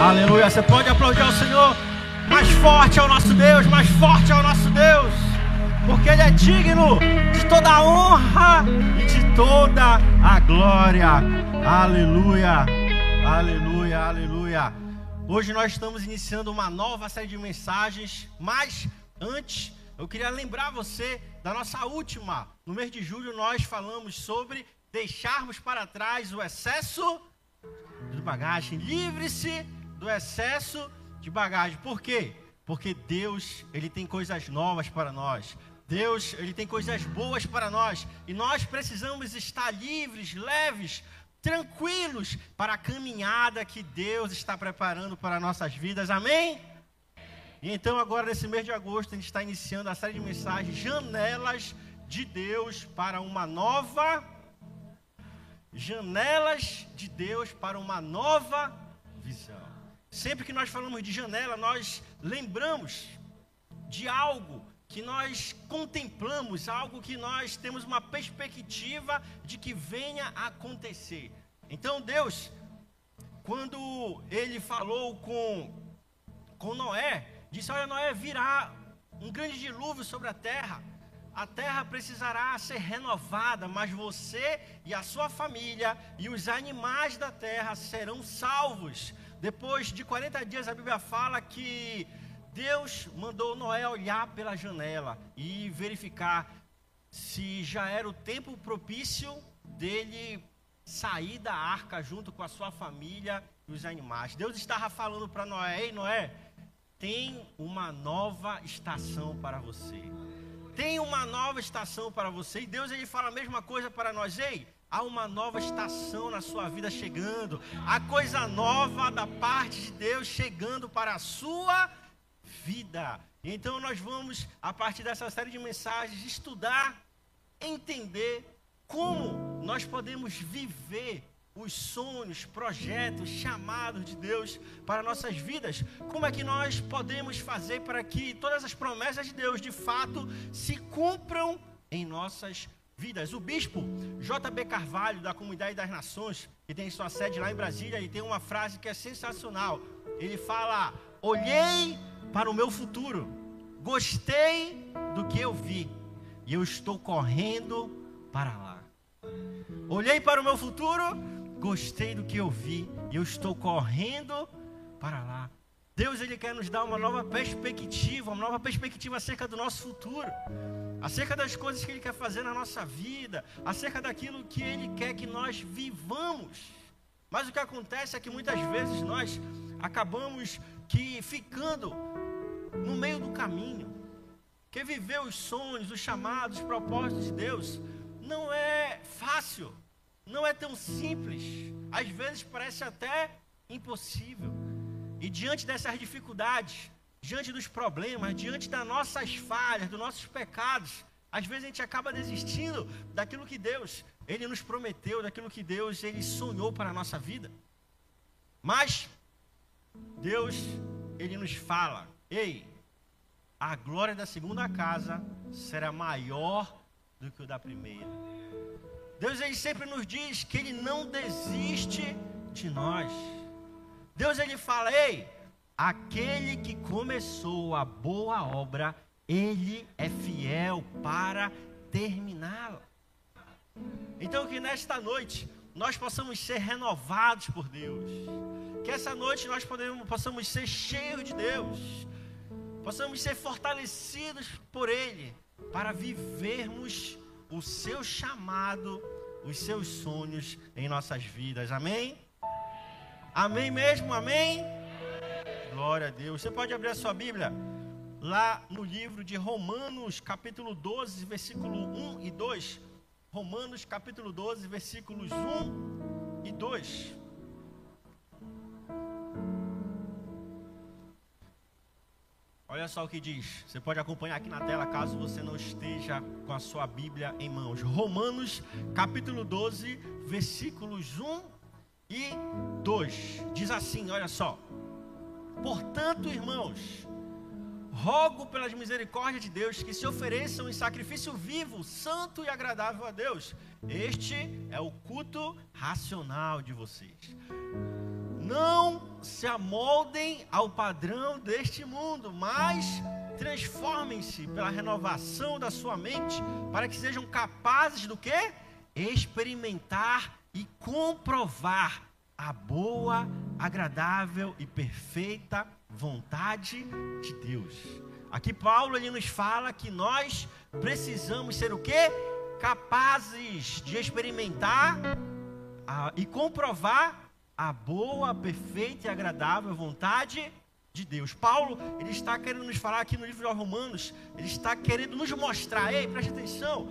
Aleluia. Você pode aplaudir ao Senhor. Mais forte é o nosso Deus, mais forte é o nosso Deus. Porque Ele é digno de toda a honra e de toda a glória. Aleluia. Aleluia, aleluia. Hoje nós estamos iniciando uma nova série de mensagens, mas antes eu queria lembrar você da nossa última. No mês de julho nós falamos sobre deixarmos para trás o excesso de bagagem. Livre-se do excesso de bagagem. Por quê? Porque Deus, ele tem coisas novas para nós. Deus, ele tem coisas boas para nós, e nós precisamos estar livres, leves, tranquilos para a caminhada que Deus está preparando para nossas vidas. Amém? E então, agora, nesse mês de agosto, a gente está iniciando a série de mensagens Janelas de Deus para uma nova. Janelas de Deus para uma nova visão. Sempre que nós falamos de janela, nós lembramos de algo que nós contemplamos, algo que nós temos uma perspectiva de que venha a acontecer. Então Deus, quando ele falou com, com Noé, disse: Olha, Noé, virá um grande dilúvio sobre a terra. A terra precisará ser renovada, mas você e a sua família e os animais da terra serão salvos. Depois de 40 dias, a Bíblia fala que Deus mandou Noé olhar pela janela e verificar se já era o tempo propício dele sair da arca junto com a sua família e os animais. Deus estava falando para Noé: Ei, Noé, tem uma nova estação para você. Tem uma nova estação para você. E Deus ele fala a mesma coisa para nós. Ei, Há uma nova estação na sua vida chegando. Há coisa nova da parte de Deus chegando para a sua vida. Então nós vamos, a partir dessa série de mensagens, estudar, entender como nós podemos viver os sonhos, projetos, chamados de Deus para nossas vidas. Como é que nós podemos fazer para que todas as promessas de Deus de fato se cumpram em nossas vidas? Vidas. O bispo J.B. Carvalho, da Comunidade das Nações, que tem sua sede lá em Brasília, ele tem uma frase que é sensacional. Ele fala: Olhei para o meu futuro, gostei do que eu vi, e eu estou correndo para lá. Olhei para o meu futuro, gostei do que eu vi, e eu estou correndo para lá. Deus ele quer nos dar uma nova perspectiva, uma nova perspectiva acerca do nosso futuro, acerca das coisas que ele quer fazer na nossa vida, acerca daquilo que ele quer que nós vivamos. Mas o que acontece é que muitas vezes nós acabamos que ficando no meio do caminho. Que viver os sonhos, os chamados, os propósitos de Deus não é fácil, não é tão simples. Às vezes parece até impossível. E diante dessas dificuldades, diante dos problemas, diante das nossas falhas, dos nossos pecados, às vezes a gente acaba desistindo daquilo que Deus, ele nos prometeu, daquilo que Deus, ele sonhou para a nossa vida. Mas Deus, ele nos fala: "Ei, a glória da segunda casa será maior do que o da primeira". Deus ele sempre nos diz que ele não desiste de nós. Deus ele fala: "Ei, aquele que começou a boa obra, ele é fiel para terminá-la". Então que nesta noite nós possamos ser renovados por Deus. Que essa noite nós podemos, possamos ser cheios de Deus. Possamos ser fortalecidos por Ele para vivermos o seu chamado, os seus sonhos em nossas vidas. Amém? Amém mesmo? Amém? Glória a Deus. Você pode abrir a sua Bíblia lá no livro de Romanos, capítulo 12, versículo 1 e 2. Romanos, capítulo 12, versículos 1 e 2. Olha só o que diz. Você pode acompanhar aqui na tela, caso você não esteja com a sua Bíblia em mãos. Romanos, capítulo 12, versículos 1 e 2. Diz assim: olha só. Portanto, irmãos, rogo pelas misericórdias de Deus que se ofereçam em sacrifício vivo, santo e agradável a Deus. Este é o culto racional de vocês. Não se amoldem ao padrão deste mundo, mas transformem-se pela renovação da sua mente, para que sejam capazes do que? Experimentar e comprovar a boa, agradável e perfeita vontade de Deus. Aqui Paulo ele nos fala que nós precisamos ser o quê? Capazes de experimentar a, e comprovar a boa, perfeita e agradável vontade de Deus. Paulo, ele está querendo nos falar aqui no livro de Romanos, ele está querendo nos mostrar, ei, preste atenção,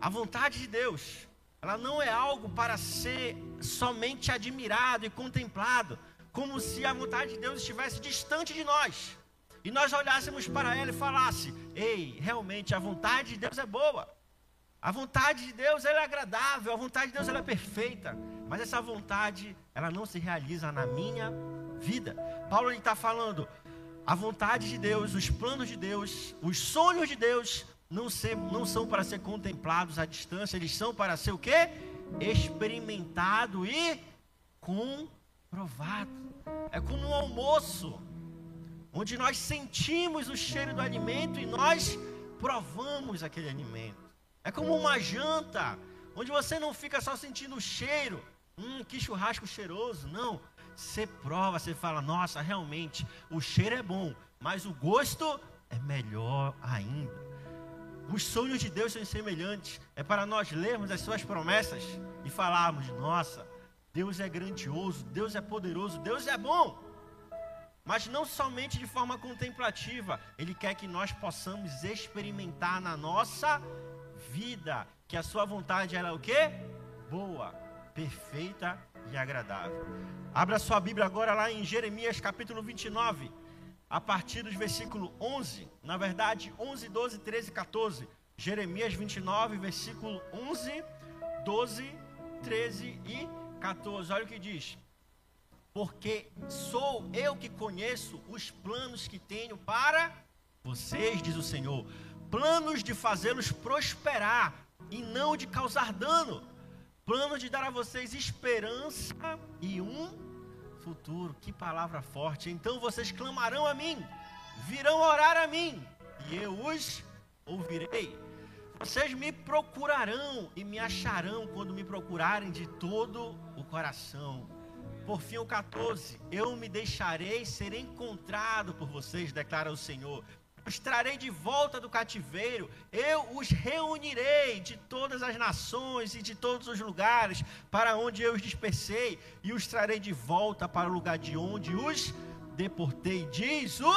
a vontade de Deus, ela não é algo para ser somente admirado e contemplado, como se a vontade de Deus estivesse distante de nós. E nós olhássemos para ela e falasse: "Ei, realmente a vontade de Deus é boa. A vontade de Deus é agradável, a vontade de Deus é perfeita, mas essa vontade ela não se realiza na minha vida. Paulo está falando, a vontade de Deus, os planos de Deus, os sonhos de Deus não, ser, não são para ser contemplados à distância, eles são para ser o quê? Experimentado e comprovado. É como um almoço, onde nós sentimos o cheiro do alimento e nós provamos aquele alimento. É como uma janta, onde você não fica só sentindo o cheiro, hum, que churrasco cheiroso, não. Você prova, você fala, nossa, realmente, o cheiro é bom, mas o gosto é melhor ainda. Os sonhos de Deus são semelhantes. É para nós lermos as suas promessas e falarmos, nossa, Deus é grandioso, Deus é poderoso, Deus é bom. Mas não somente de forma contemplativa, Ele quer que nós possamos experimentar na nossa vida, que a sua vontade era o quê? Boa, perfeita e agradável. Abra sua Bíblia agora lá em Jeremias capítulo 29, a partir dos versículo 11, na verdade 11, 12, 13 e 14. Jeremias 29, versículo 11, 12, 13 e 14. Olha o que diz. Porque sou eu que conheço os planos que tenho para vocês, diz o Senhor planos de fazê-los prosperar e não de causar dano, plano de dar a vocês esperança e um futuro. Que palavra forte! Então vocês clamarão a mim, virão orar a mim, e eu os ouvirei. Vocês me procurarão e me acharão quando me procurarem de todo o coração. Por fim, o 14: Eu me deixarei ser encontrado por vocês, declara o Senhor os trarei de volta do cativeiro, eu os reunirei de todas as nações e de todos os lugares para onde eu os dispersei, e os trarei de volta para o lugar de onde os deportei. Diz o.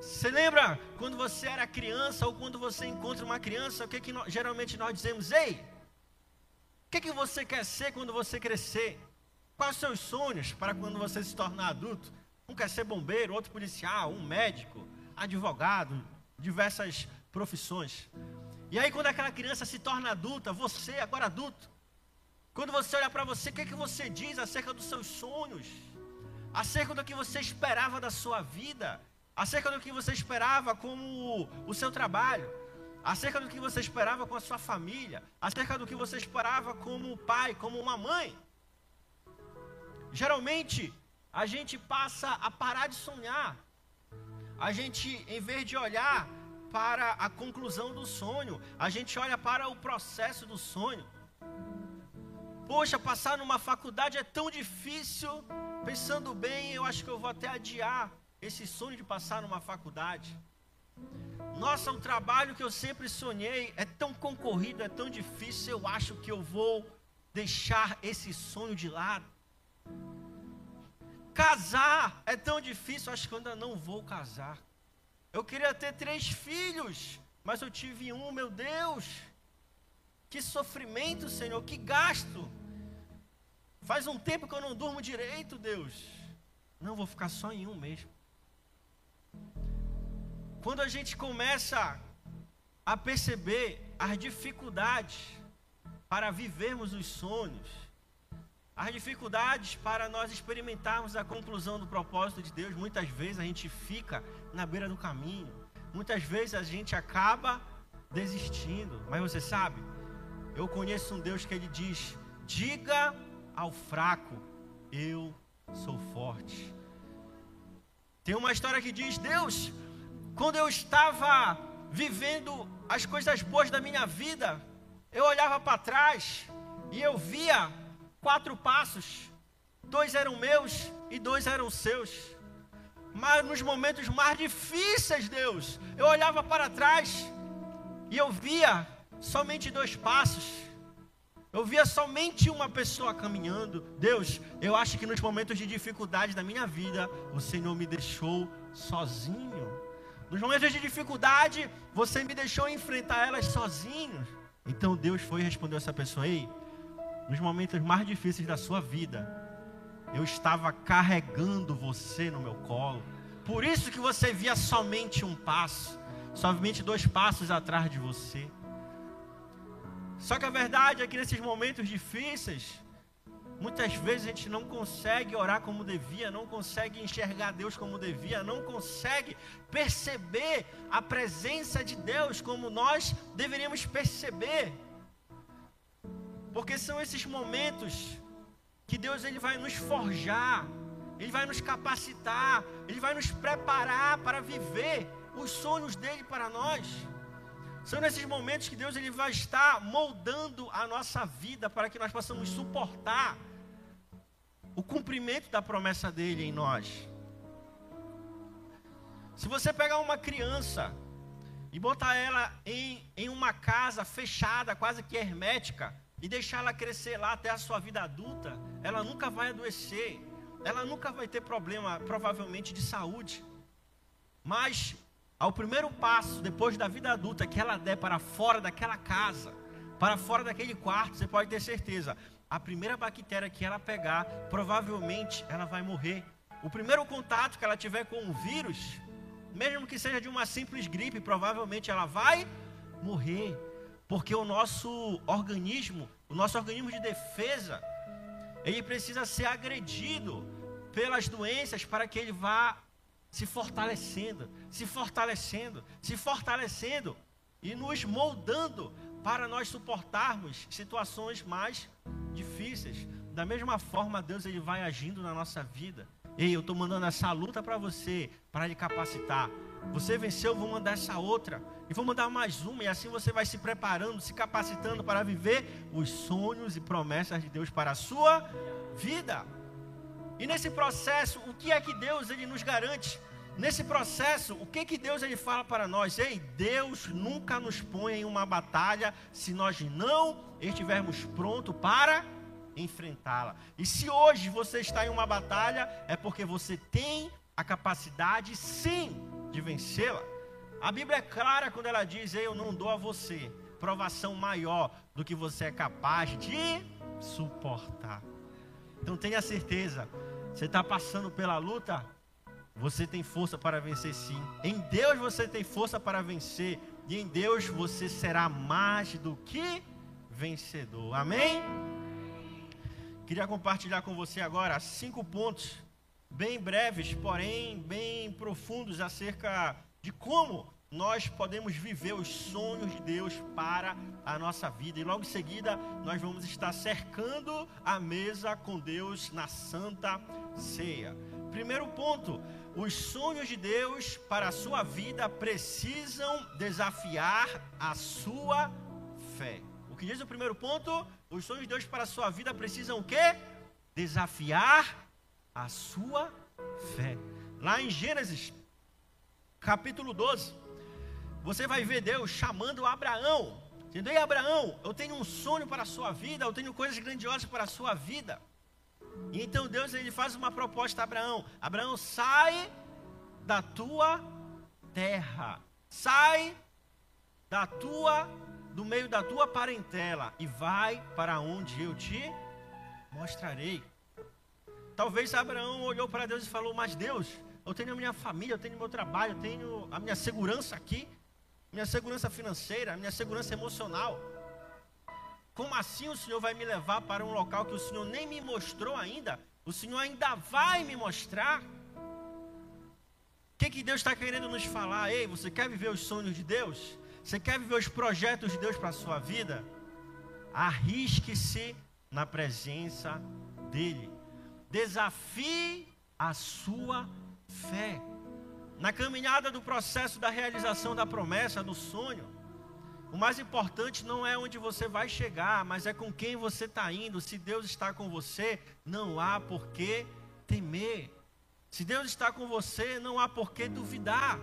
Você lembra quando você era criança ou quando você encontra uma criança, o que, que geralmente nós dizemos? Ei, o que, que você quer ser quando você crescer? Quais os seus sonhos para quando você se tornar adulto? Um quer ser bombeiro, outro policial, um médico, advogado, diversas profissões. E aí, quando aquela criança se torna adulta, você, agora adulto, quando você olha para você, o que, é que você diz acerca dos seus sonhos? Acerca do que você esperava da sua vida? Acerca do que você esperava como o seu trabalho? Acerca do que você esperava com a sua família? Acerca do que você esperava como pai, como uma mãe? Geralmente, a gente passa a parar de sonhar. A gente, em vez de olhar para a conclusão do sonho, a gente olha para o processo do sonho. Poxa, passar numa faculdade é tão difícil. Pensando bem, eu acho que eu vou até adiar esse sonho de passar numa faculdade. Nossa, o trabalho que eu sempre sonhei é tão concorrido, é tão difícil, eu acho que eu vou deixar esse sonho de lado. Casar é tão difícil, acho que eu ainda não vou casar. Eu queria ter três filhos, mas eu tive um, meu Deus. Que sofrimento, Senhor, que gasto. Faz um tempo que eu não durmo direito, Deus. Não, vou ficar só em um mesmo. Quando a gente começa a perceber as dificuldades para vivermos os sonhos, as dificuldades para nós experimentarmos a conclusão do propósito de Deus, muitas vezes a gente fica na beira do caminho, muitas vezes a gente acaba desistindo, mas você sabe, eu conheço um Deus que ele diz: diga ao fraco, eu sou forte. Tem uma história que diz: Deus, quando eu estava vivendo as coisas boas da minha vida, eu olhava para trás e eu via quatro passos, dois eram meus e dois eram seus. Mas nos momentos mais difíceis, Deus, eu olhava para trás e eu via somente dois passos. Eu via somente uma pessoa caminhando. Deus, eu acho que nos momentos de dificuldade da minha vida, o Senhor me deixou sozinho. Nos momentos de dificuldade, você me deixou enfrentar elas sozinho. Então Deus foi e respondeu essa pessoa: Ei, nos momentos mais difíceis da sua vida, eu estava carregando você no meu colo. Por isso que você via somente um passo, somente dois passos atrás de você. Só que a verdade é que nesses momentos difíceis, muitas vezes a gente não consegue orar como devia, não consegue enxergar Deus como devia, não consegue perceber a presença de Deus como nós deveríamos perceber. Porque são esses momentos que Deus ele vai nos forjar, ele vai nos capacitar, ele vai nos preparar para viver os sonhos dele para nós. São nesses momentos que Deus ele vai estar moldando a nossa vida para que nós possamos suportar o cumprimento da promessa dele em nós. Se você pegar uma criança e botar ela em, em uma casa fechada, quase que hermética, e deixar ela crescer lá até a sua vida adulta, ela nunca vai adoecer, ela nunca vai ter problema, provavelmente, de saúde. Mas ao primeiro passo, depois da vida adulta, que ela der para fora daquela casa, para fora daquele quarto, você pode ter certeza, a primeira bactéria que ela pegar, provavelmente ela vai morrer. O primeiro contato que ela tiver com o vírus, mesmo que seja de uma simples gripe, provavelmente ela vai morrer. Porque o nosso organismo, o nosso organismo de defesa, ele precisa ser agredido pelas doenças para que ele vá se fortalecendo, se fortalecendo, se fortalecendo e nos moldando para nós suportarmos situações mais difíceis. Da mesma forma, Deus ele vai agindo na nossa vida. Ei, eu estou mandando essa luta para você, para lhe capacitar. Você venceu, vou mandar essa outra. E vou mandar mais uma. E assim você vai se preparando, se capacitando para viver os sonhos e promessas de Deus para a sua vida. E nesse processo, o que é que Deus ele nos garante? Nesse processo, o que que Deus ele fala para nós? Ei, Deus nunca nos põe em uma batalha se nós não estivermos prontos para enfrentá-la. E se hoje você está em uma batalha, é porque você tem a capacidade, sim, de vencê-la. A Bíblia é clara quando ela diz: eu não dou a você provação maior do que você é capaz de suportar. Então tenha certeza, você está passando pela luta, você tem força para vencer sim. Em Deus você tem força para vencer. E em Deus você será mais do que vencedor. Amém? Queria compartilhar com você agora cinco pontos, bem breves, porém bem profundos, acerca de como nós podemos viver os sonhos de Deus para a nossa vida. E logo em seguida, nós vamos estar cercando a mesa com Deus na Santa Ceia. Primeiro ponto: os sonhos de Deus para a sua vida precisam desafiar a sua fé. O que diz o primeiro ponto? Os sonhos de Deus para a sua vida precisam o quê? Desafiar a sua fé. Lá em Gênesis, capítulo 12, você vai ver Deus chamando Abraão. Entendeu? E Abraão, eu tenho um sonho para a sua vida, eu tenho coisas grandiosas para a sua vida. E então Deus ele faz uma proposta a Abraão: Abraão, sai da tua terra, sai da tua do meio da tua parentela e vai para onde eu te mostrarei. Talvez Abraão olhou para Deus e falou: Mas Deus, eu tenho a minha família, eu tenho meu trabalho, eu tenho a minha segurança aqui minha segurança financeira, minha segurança emocional. Como assim o Senhor vai me levar para um local que o Senhor nem me mostrou ainda? O Senhor ainda vai me mostrar? O que, que Deus está querendo nos falar? Ei, você quer viver os sonhos de Deus? Você quer viver os projetos de Deus para a sua vida? Arrisque-se na presença dEle. Desafie a sua fé. Na caminhada do processo da realização da promessa, do sonho, o mais importante não é onde você vai chegar, mas é com quem você está indo. Se Deus está com você, não há por que temer. Se Deus está com você, não há por que duvidar.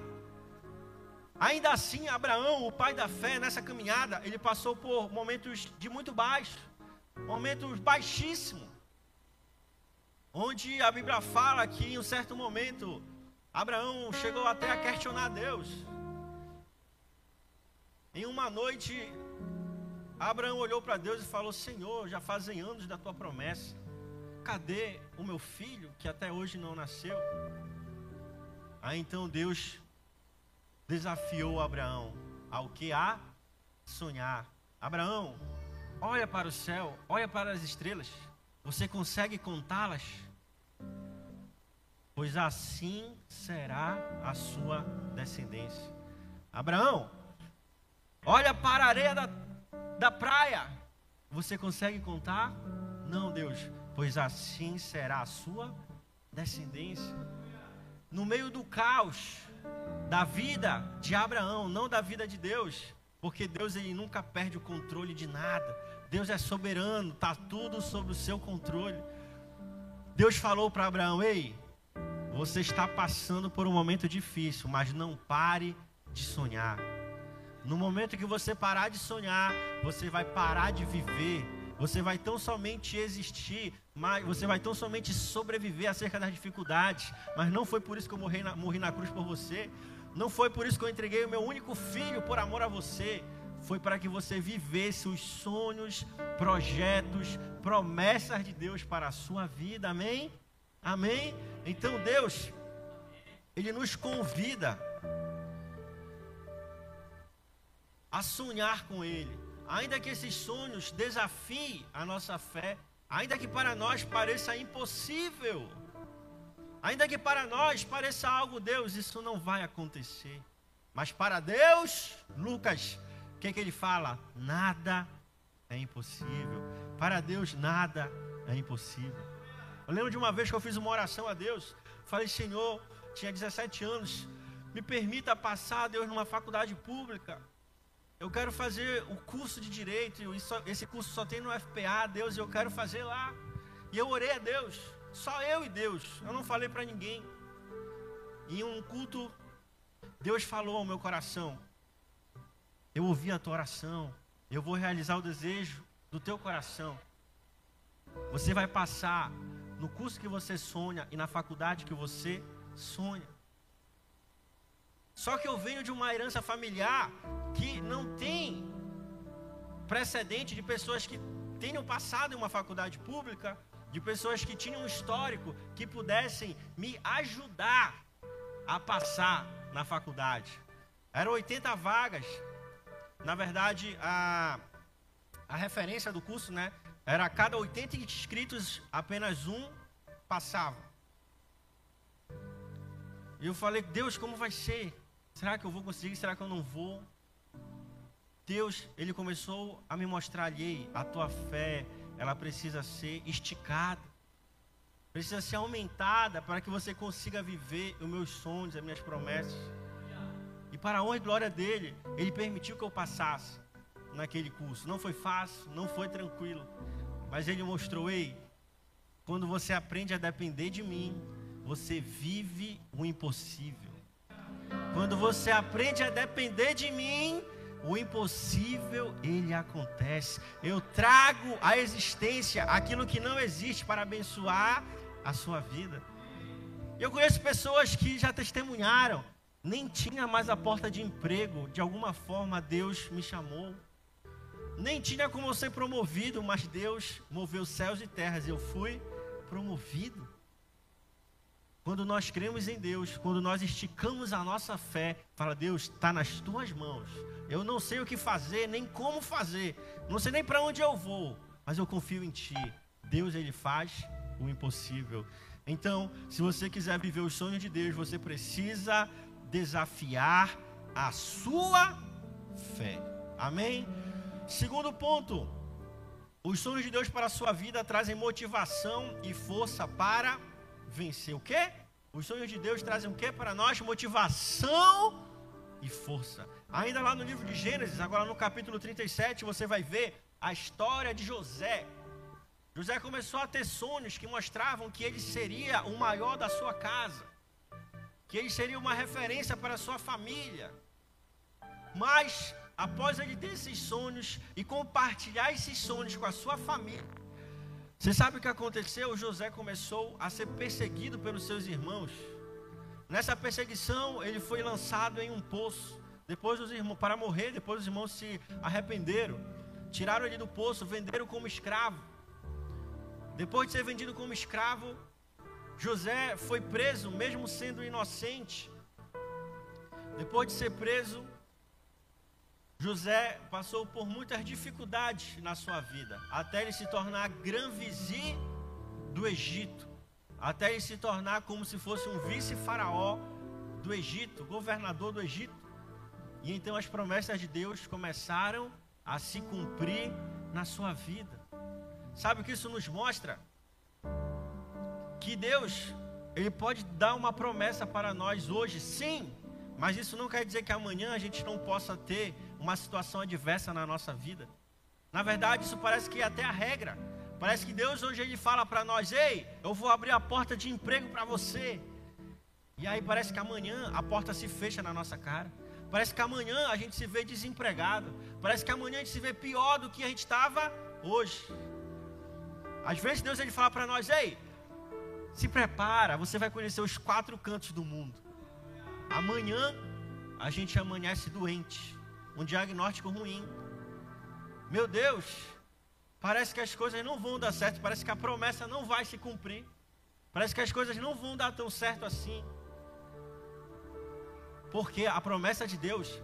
Ainda assim, Abraão, o pai da fé, nessa caminhada, ele passou por momentos de muito baixo, momentos baixíssimos, onde a Bíblia fala que em um certo momento Abraão chegou até a questionar Deus. Em uma noite, Abraão olhou para Deus e falou: Senhor, já fazem anos da tua promessa. Cadê o meu filho que até hoje não nasceu? Aí então Deus desafiou Abraão ao que há sonhar. Abraão, olha para o céu, olha para as estrelas. Você consegue contá-las? Pois assim será a sua descendência. Abraão, olha para a areia da, da praia. Você consegue contar? Não, Deus, pois assim será a sua descendência. No meio do caos, da vida de Abraão, não da vida de Deus, porque Deus ele nunca perde o controle de nada. Deus é soberano, está tudo sob o seu controle. Deus falou para Abraão: Ei, você está passando por um momento difícil, mas não pare de sonhar. No momento que você parar de sonhar, você vai parar de viver. Você vai tão somente existir, mas você vai tão somente sobreviver acerca das dificuldades. Mas não foi por isso que eu morri na, morri na cruz por você. Não foi por isso que eu entreguei o meu único filho por amor a você. Foi para que você vivesse os sonhos, projetos, promessas de Deus para a sua vida. Amém? Amém? Então Deus, Ele nos convida a sonhar com Ele. Ainda que esses sonhos desafiem a nossa fé, ainda que para nós pareça impossível. Ainda que para nós pareça algo, Deus, isso não vai acontecer. Mas para Deus, Lucas, o que, que ele fala? Nada é impossível. Para Deus, nada é impossível. Eu lembro de uma vez que eu fiz uma oração a Deus. Falei, Senhor, tinha 17 anos, me permita passar, Deus, numa faculdade pública. Eu quero fazer o curso de direito, esse curso só tem no FPA, Deus, e eu quero fazer lá. E eu orei a Deus. Só eu e Deus. Eu não falei para ninguém. Em um culto, Deus falou ao meu coração: Eu ouvi a tua oração. Eu vou realizar o desejo do teu coração. Você vai passar no curso que você sonha e na faculdade que você sonha. Só que eu venho de uma herança familiar que não tem precedente de pessoas que tenham passado em uma faculdade pública de pessoas que tinham um histórico que pudessem me ajudar a passar na faculdade. Eram 80 vagas. Na verdade, a, a referência do curso, né? Era a cada 80 inscritos, apenas um passava. E eu falei, Deus, como vai ser? Será que eu vou conseguir? Será que eu não vou? Deus, ele começou a me mostrar ali a tua fé, ela precisa ser esticada, precisa ser aumentada para que você consiga viver os meus sonhos, as minhas promessas. E para a honra e glória dele, ele permitiu que eu passasse naquele curso. Não foi fácil, não foi tranquilo, mas ele mostrou: ei, quando você aprende a depender de mim, você vive o impossível. Quando você aprende a depender de mim, o impossível ele acontece. Eu trago à existência aquilo que não existe para abençoar a sua vida. Eu conheço pessoas que já testemunharam, nem tinha mais a porta de emprego, de alguma forma Deus me chamou. Nem tinha como ser promovido, mas Deus moveu céus e terras e eu fui promovido. Quando nós cremos em Deus, quando nós esticamos a nossa fé, fala: Deus, está nas tuas mãos. Eu não sei o que fazer, nem como fazer, não sei nem para onde eu vou, mas eu confio em Ti. Deus, Ele faz o impossível. Então, se você quiser viver os sonhos de Deus, você precisa desafiar a sua fé. Amém? Segundo ponto, Os sonhos de Deus para a sua vida trazem motivação e força para vencer. O quê? Os sonhos de Deus trazem o quê para nós? Motivação e força. Ainda lá no livro de Gênesis, agora no capítulo 37, você vai ver a história de José. José começou a ter sonhos que mostravam que ele seria o maior da sua casa, que ele seria uma referência para a sua família. Mas, após ele ter esses sonhos e compartilhar esses sonhos com a sua família, você sabe o que aconteceu? José começou a ser perseguido pelos seus irmãos. Nessa perseguição, ele foi lançado em um poço. Depois os irmãos, para morrer, depois os irmãos se arrependeram. Tiraram ele do poço, venderam como escravo. Depois de ser vendido como escravo, José foi preso, mesmo sendo inocente. Depois de ser preso, José passou por muitas dificuldades na sua vida, até ele se tornar grão-vizir do Egito, até ele se tornar como se fosse um vice-faraó do Egito, governador do Egito. E então as promessas de Deus começaram a se cumprir na sua vida. Sabe o que isso nos mostra? Que Deus, Ele pode dar uma promessa para nós hoje, sim, mas isso não quer dizer que amanhã a gente não possa ter uma situação adversa na nossa vida. Na verdade, isso parece que é até a regra. Parece que Deus hoje ele fala para nós: "Ei, eu vou abrir a porta de emprego para você". E aí parece que amanhã a porta se fecha na nossa cara. Parece que amanhã a gente se vê desempregado. Parece que amanhã a gente se vê pior do que a gente estava hoje. Às vezes Deus ele fala para nós: ei, se prepara, você vai conhecer os quatro cantos do mundo. Amanhã a gente amanhece doente, um diagnóstico ruim. Meu Deus, parece que as coisas não vão dar certo, parece que a promessa não vai se cumprir. Parece que as coisas não vão dar tão certo assim. Porque a promessa de Deus,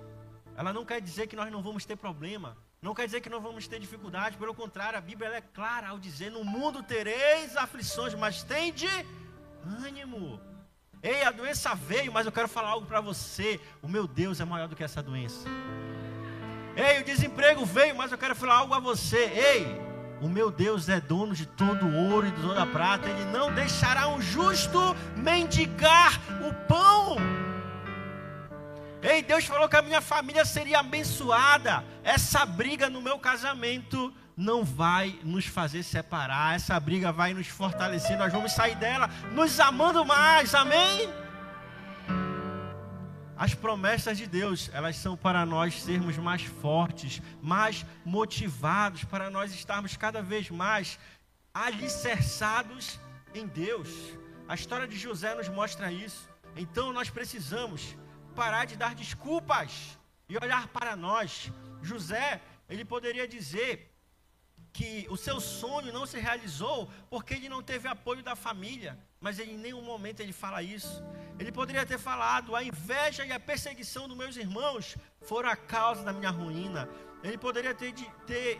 ela não quer dizer que nós não vamos ter problema, não quer dizer que não vamos ter dificuldade, pelo contrário, a Bíblia é clara ao dizer: no mundo tereis aflições, mas tende ânimo. Ei, a doença veio, mas eu quero falar algo para você: o meu Deus é maior do que essa doença. Ei, o desemprego veio, mas eu quero falar algo a você: ei, o meu Deus é dono de todo o ouro e de toda a prata, ele não deixará um justo mendigar o pão. Ei, Deus falou que a minha família seria abençoada. Essa briga no meu casamento não vai nos fazer separar. Essa briga vai nos fortalecer. Nós vamos sair dela nos amando mais. Amém? As promessas de Deus, elas são para nós sermos mais fortes, mais motivados, para nós estarmos cada vez mais alicerçados em Deus. A história de José nos mostra isso. Então nós precisamos parar de dar desculpas e olhar para nós. José, ele poderia dizer que o seu sonho não se realizou porque ele não teve apoio da família, mas ele, em nenhum momento ele fala isso. Ele poderia ter falado: a inveja e a perseguição dos meus irmãos foram a causa da minha ruína. Ele poderia ter, ter,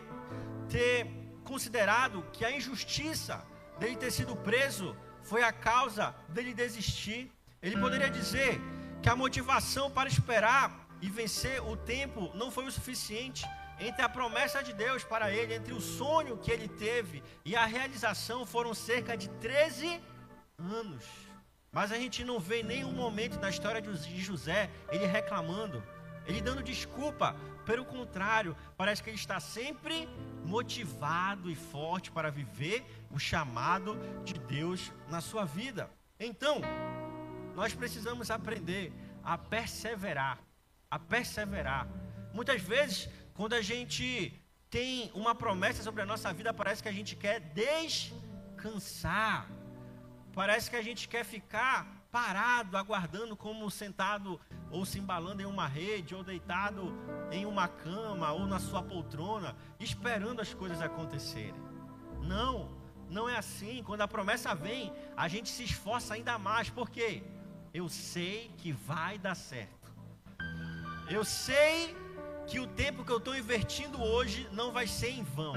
ter considerado que a injustiça dele ter sido preso foi a causa dele desistir. Ele poderia dizer que a motivação para esperar e vencer o tempo não foi o suficiente. Entre a promessa de Deus para ele, entre o sonho que ele teve e a realização foram cerca de 13 anos. Mas a gente não vê nenhum momento na história de José ele reclamando, ele dando desculpa. Pelo contrário, parece que ele está sempre motivado e forte para viver o chamado de Deus na sua vida. Então, nós precisamos aprender a perseverar, a perseverar. Muitas vezes, quando a gente tem uma promessa sobre a nossa vida, parece que a gente quer descansar. Parece que a gente quer ficar parado, aguardando, como sentado ou se embalando em uma rede, ou deitado em uma cama, ou na sua poltrona, esperando as coisas acontecerem. Não, não é assim. Quando a promessa vem, a gente se esforça ainda mais. Por quê? eu sei que vai dar certo. Eu sei que o tempo que eu estou investindo hoje não vai ser em vão.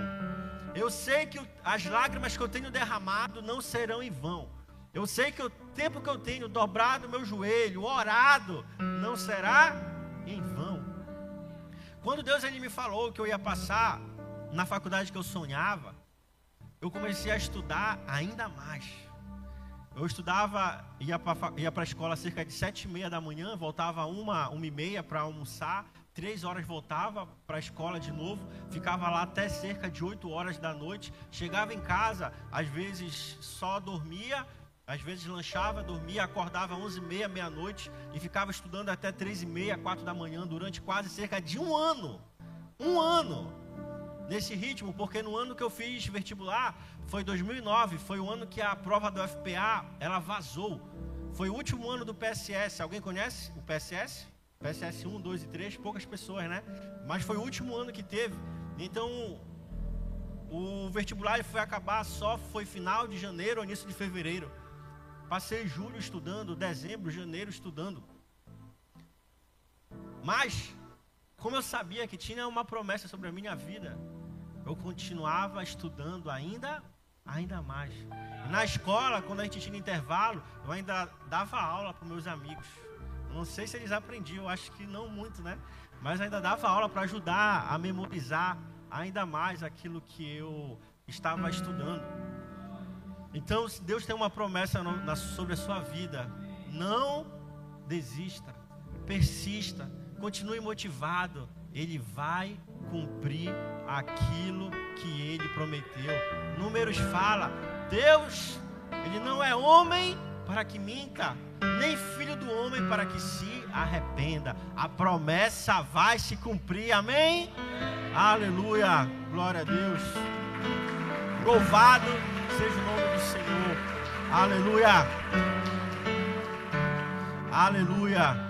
Eu sei que as lágrimas que eu tenho derramado não serão em vão. Eu sei que o tempo que eu tenho dobrado meu joelho, orado, não será em vão. Quando Deus ele me falou que eu ia passar na faculdade que eu sonhava, eu comecei a estudar ainda mais. Eu estudava, ia para a escola cerca de sete e meia da manhã, voltava uma, uma e meia para almoçar, três horas voltava para a escola de novo, ficava lá até cerca de oito horas da noite, chegava em casa, às vezes só dormia, às vezes lanchava, dormia, acordava e meia, meia-noite e ficava estudando até três e meia, quatro da manhã durante quase cerca de um ano. Um ano nesse ritmo, porque no ano que eu fiz vestibular, foi 2009, foi o ano que a prova do FPA, ela vazou. Foi o último ano do PSS. Alguém conhece o PSS? PSS 1, 2 e 3, poucas pessoas, né? Mas foi o último ano que teve. Então, o vestibular foi acabar só foi final de janeiro início de fevereiro. Passei julho estudando, dezembro, janeiro estudando. Mas, como eu sabia que tinha uma promessa sobre a minha vida, eu continuava estudando ainda, ainda mais. Na escola, quando a gente tinha intervalo, eu ainda dava aula para meus amigos. Não sei se eles aprendiam, acho que não muito, né? Mas ainda dava aula para ajudar a memorizar ainda mais aquilo que eu estava estudando. Então, se Deus tem uma promessa sobre a sua vida, não desista, persista, continue motivado, Ele vai cumprir aquilo que ele prometeu. Números fala: Deus, ele não é homem para que minta, nem filho do homem para que se arrependa. A promessa vai se cumprir. Amém? Aleluia. Glória a Deus. Louvado seja o nome do Senhor. Aleluia. Aleluia.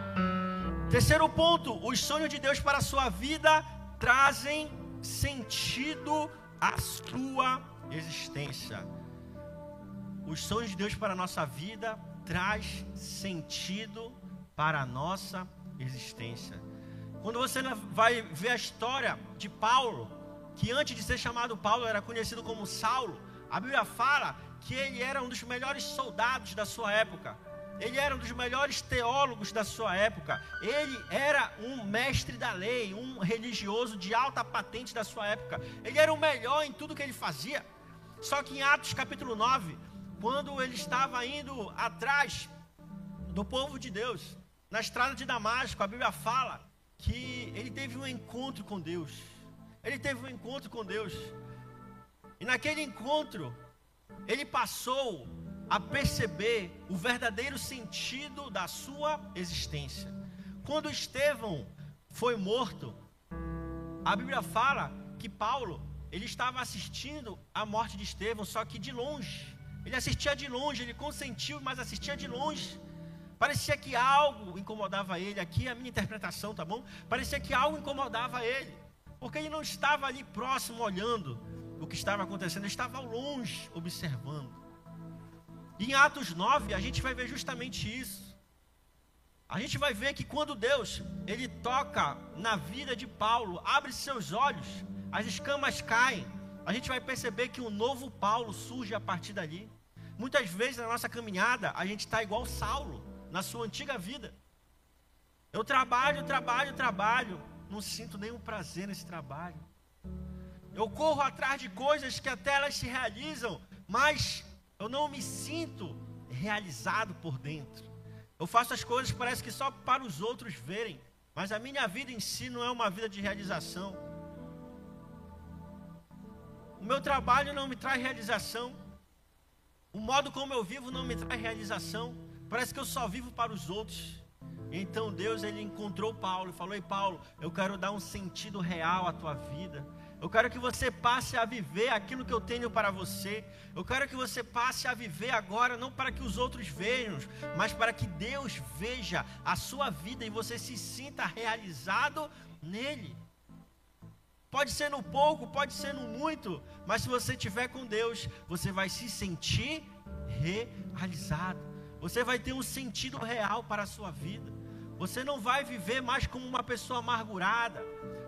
Terceiro ponto, os sonhos de Deus para a sua vida trazem sentido à sua existência. Os sonhos de Deus para a nossa vida traz sentido para a nossa existência. Quando você vai ver a história de Paulo, que antes de ser chamado Paulo era conhecido como Saulo, a Bíblia fala que ele era um dos melhores soldados da sua época. Ele era um dos melhores teólogos da sua época. Ele era um mestre da lei, um religioso de alta patente da sua época. Ele era o melhor em tudo que ele fazia. Só que em Atos capítulo 9, quando ele estava indo atrás do povo de Deus, na estrada de Damasco, a Bíblia fala que ele teve um encontro com Deus. Ele teve um encontro com Deus. E naquele encontro, ele passou a perceber o verdadeiro sentido da sua existência. Quando Estevão foi morto, a Bíblia fala que Paulo, ele estava assistindo a morte de Estevão, só que de longe. Ele assistia de longe, ele consentiu, mas assistia de longe. Parecia que algo incomodava ele, aqui é a minha interpretação, tá bom? Parecia que algo incomodava ele, porque ele não estava ali próximo olhando o que estava acontecendo, ele estava ao longe observando. Em Atos 9, a gente vai ver justamente isso. A gente vai ver que quando Deus, ele toca na vida de Paulo, abre seus olhos, as escamas caem. A gente vai perceber que um novo Paulo surge a partir dali. Muitas vezes na nossa caminhada, a gente está igual Saulo, na sua antiga vida. Eu trabalho, trabalho, trabalho, não sinto nenhum prazer nesse trabalho. Eu corro atrás de coisas que até elas se realizam, mas eu não me sinto realizado por dentro. Eu faço as coisas parece que só para os outros verem, mas a minha vida em si não é uma vida de realização. O meu trabalho não me traz realização. O modo como eu vivo não me traz realização. Parece que eu só vivo para os outros. Então Deus ele encontrou Paulo e falou: "Ei Paulo, eu quero dar um sentido real à tua vida. Eu quero que você passe a viver aquilo que eu tenho para você. Eu quero que você passe a viver agora, não para que os outros vejam, mas para que Deus veja a sua vida e você se sinta realizado nele. Pode ser no pouco, pode ser no muito, mas se você estiver com Deus, você vai se sentir realizado. Você vai ter um sentido real para a sua vida. Você não vai viver mais como uma pessoa amargurada.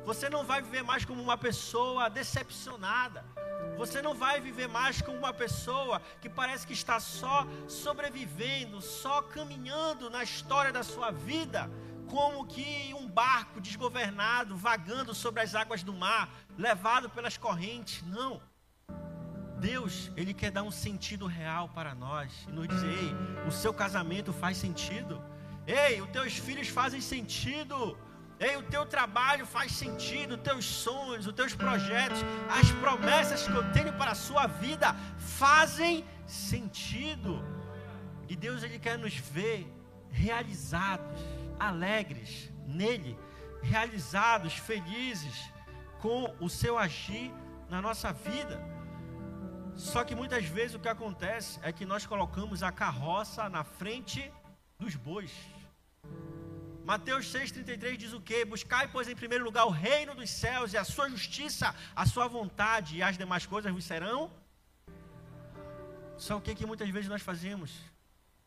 Você não vai viver mais como uma pessoa decepcionada. Você não vai viver mais como uma pessoa que parece que está só sobrevivendo, só caminhando na história da sua vida, como que um barco desgovernado, vagando sobre as águas do mar, levado pelas correntes. Não. Deus, Ele quer dar um sentido real para nós e nos dizer: ei, o seu casamento faz sentido. Ei, os teus filhos fazem sentido. Ei, o teu trabalho faz sentido, os teus sonhos, os teus projetos, as promessas que eu tenho para a sua vida fazem sentido. E Deus ele quer nos ver realizados, alegres nele, realizados, felizes com o seu agir na nossa vida. Só que muitas vezes o que acontece é que nós colocamos a carroça na frente dos bois. Mateus 6,33 diz o que? Buscai, pois, em primeiro lugar o reino dos céus e a sua justiça, a sua vontade, e as demais coisas vos serão. Só o que, que muitas vezes nós fazemos?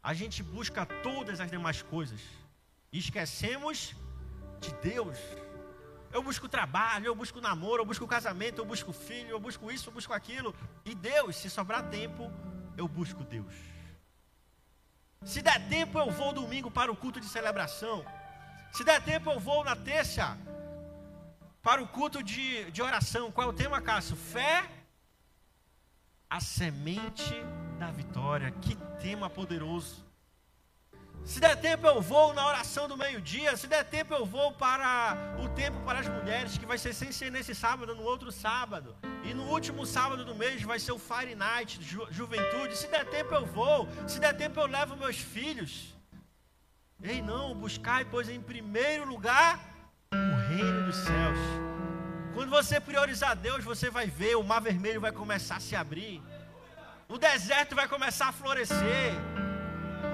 A gente busca todas as demais coisas e esquecemos de Deus. Eu busco trabalho, eu busco namoro, eu busco casamento, eu busco filho, eu busco isso, eu busco aquilo. E Deus, se sobrar tempo, eu busco Deus. Se der tempo, eu vou domingo para o culto de celebração. Se der tempo, eu vou na terça para o culto de, de oração. Qual é o tema, Cássio? Fé, a semente da vitória. Que tema poderoso. Se der tempo, eu vou na oração do meio-dia. Se der tempo, eu vou para o tempo para as mulheres, que vai ser sem ser nesse sábado, no outro sábado. E no último sábado do mês vai ser o Fire Night, ju juventude. Se der tempo, eu vou. Se der tempo, eu levo meus filhos. Ei, não, buscai, pois em primeiro lugar o reino dos céus. Quando você priorizar Deus, você vai ver o mar vermelho vai começar a se abrir. O deserto vai começar a florescer.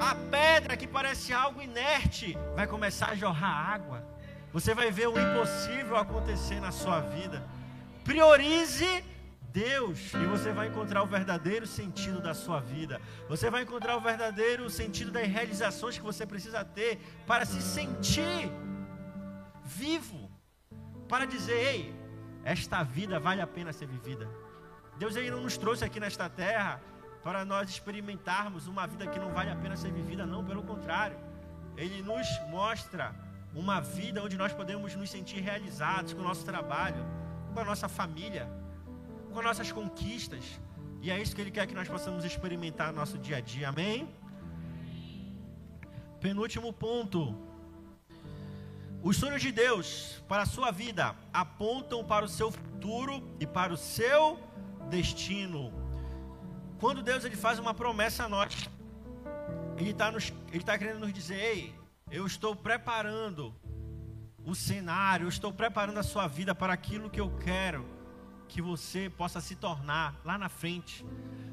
A pedra que parece algo inerte vai começar a jorrar água. Você vai ver o impossível acontecer na sua vida. Priorize Deus e você vai encontrar o verdadeiro sentido da sua vida. Você vai encontrar o verdadeiro sentido das realizações que você precisa ter para se sentir vivo, para dizer: ei, esta vida vale a pena ser vivida. Deus ainda não nos trouxe aqui nesta terra para nós experimentarmos uma vida que não vale a pena ser vivida, não, pelo contrário. Ele nos mostra uma vida onde nós podemos nos sentir realizados com o nosso trabalho, com a nossa família com nossas conquistas. E é isso que Ele quer que nós possamos experimentar no nosso dia a dia. Amém? Penúltimo ponto. Os sonhos de Deus para a sua vida apontam para o seu futuro e para o seu destino. Quando Deus ele faz uma promessa a nós, Ele está tá querendo nos dizer: Ei, eu estou preparando o cenário, eu estou preparando a sua vida para aquilo que eu quero que você possa se tornar lá na frente.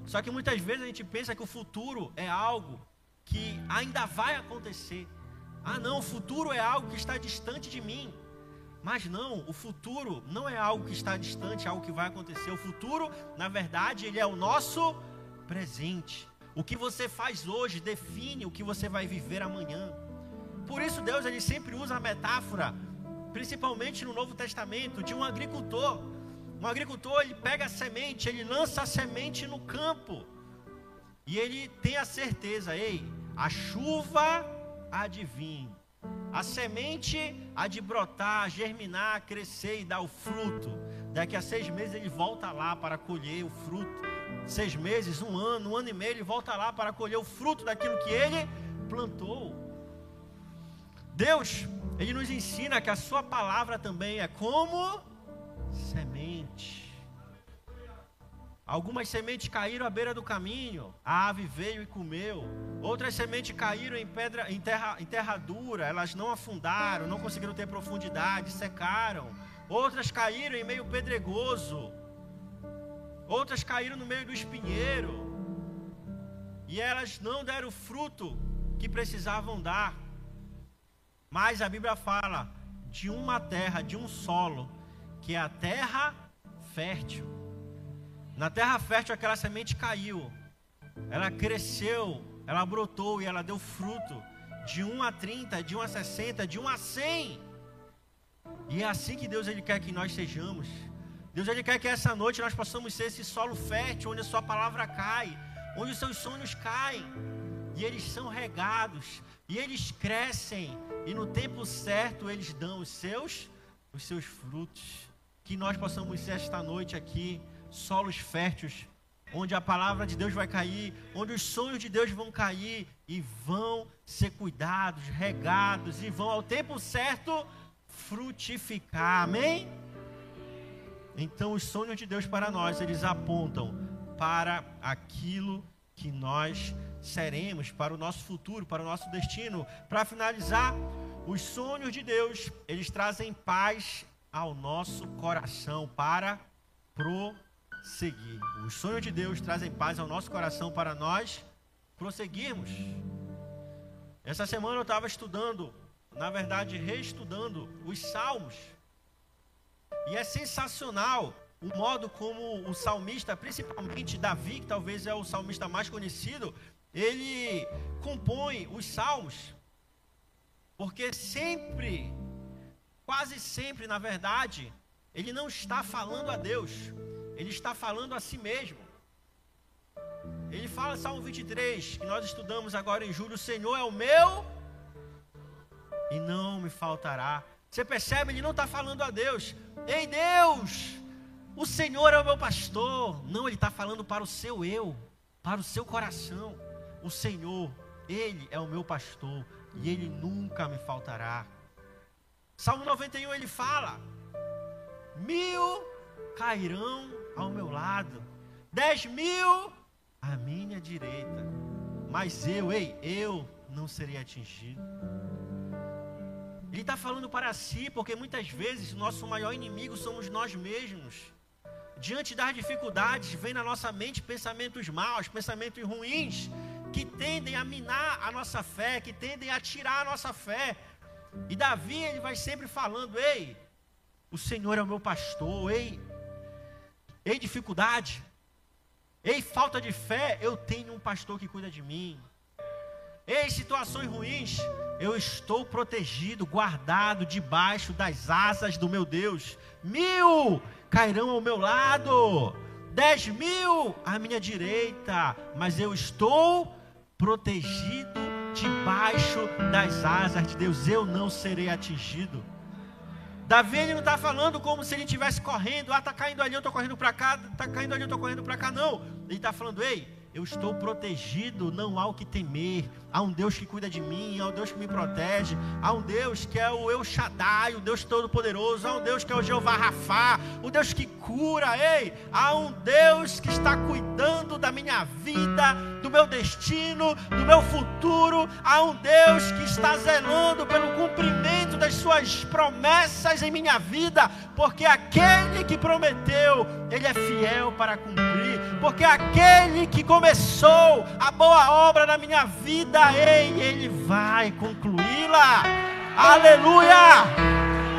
Só que muitas vezes a gente pensa que o futuro é algo que ainda vai acontecer. Ah, não, o futuro é algo que está distante de mim. Mas não, o futuro não é algo que está distante, é algo que vai acontecer. O futuro, na verdade, ele é o nosso presente. O que você faz hoje define o que você vai viver amanhã. Por isso Deus ele sempre usa a metáfora, principalmente no Novo Testamento, de um agricultor um agricultor, ele pega a semente, ele lança a semente no campo. E ele tem a certeza, ei, a chuva há de vir. A semente há de brotar, germinar, crescer e dar o fruto. Daqui a seis meses ele volta lá para colher o fruto. Seis meses, um ano, um ano e meio, ele volta lá para colher o fruto daquilo que ele plantou. Deus, ele nos ensina que a sua palavra também é como semente. Algumas sementes caíram à beira do caminho, a ave veio e comeu. Outras sementes caíram em pedra, em terra, em terra dura, elas não afundaram, não conseguiram ter profundidade, secaram. Outras caíram em meio pedregoso. Outras caíram no meio do espinheiro. E elas não deram o fruto que precisavam dar. Mas a Bíblia fala de uma terra, de um solo que é a terra fértil. Na terra fértil aquela semente caiu, ela cresceu, ela brotou e ela deu fruto de 1 a 30, de 1 a 60, de 1 a 100. E é assim que Deus ele quer que nós sejamos. Deus ele quer que essa noite nós possamos ser esse solo fértil onde a sua palavra cai, onde os seus sonhos caem e eles são regados e eles crescem e no tempo certo eles dão os seus os seus frutos. Que nós possamos ser esta noite aqui, solos férteis, onde a palavra de Deus vai cair, onde os sonhos de Deus vão cair e vão ser cuidados, regados e vão ao tempo certo frutificar. Amém? Então, os sonhos de Deus para nós, eles apontam para aquilo que nós seremos, para o nosso futuro, para o nosso destino. Para finalizar, os sonhos de Deus, eles trazem paz ao nosso coração para prosseguir. Os sonhos de Deus trazem paz ao nosso coração para nós prosseguirmos. Essa semana eu estava estudando, na verdade, reestudando os salmos. E é sensacional o modo como o salmista, principalmente Davi, que talvez é o salmista mais conhecido, ele compõe os salmos. Porque sempre, quase sempre, na verdade, ele não está falando a Deus, ele está falando a si mesmo. Ele fala Salmo 23, que nós estudamos agora em julho: O Senhor é o meu e não me faltará. Você percebe? Ele não está falando a Deus. Ei Deus, o Senhor é o meu pastor. Não, ele está falando para o seu eu, para o seu coração. O Senhor, Ele é o meu pastor e Ele nunca me faltará. Salmo 91 ele fala: Mil cairão ao meu lado, dez mil à minha direita, mas eu, ei, eu não serei atingido. Ele está falando para si, porque muitas vezes o nosso maior inimigo somos nós mesmos. Diante das dificuldades, vem na nossa mente pensamentos maus, pensamentos ruins, que tendem a minar a nossa fé, que tendem a tirar a nossa fé. E Davi, ele vai sempre falando: Ei, o Senhor é o meu pastor, ei, ei, dificuldade, ei, falta de fé, eu tenho um pastor que cuida de mim. Ei, situações ruins, eu estou protegido, guardado debaixo das asas do meu Deus. Mil cairão ao meu lado, dez mil à minha direita, mas eu estou protegido debaixo das asas de Deus. Eu não serei atingido. Davi ele não está falando como se ele estivesse correndo, ah, está caindo ali, eu estou correndo para cá, está caindo ali, eu estou correndo para cá. Não, ele está falando, ei, eu estou protegido, não há o que temer. Há um Deus que cuida de mim, há um Deus que me protege, há um Deus que é o Eu Shaddai, o Deus Todo-Poderoso, há um Deus que é o Jeová Rafá, o Deus que cura, ei, há um Deus que está cuidando da minha vida, do meu destino, do meu futuro, há um Deus que está zelando pelo cumprimento das suas promessas em minha vida, porque aquele que prometeu, ele é fiel para cumprir, porque aquele que começou a boa obra na minha vida, ei, Ele vai concluí-la. Aleluia!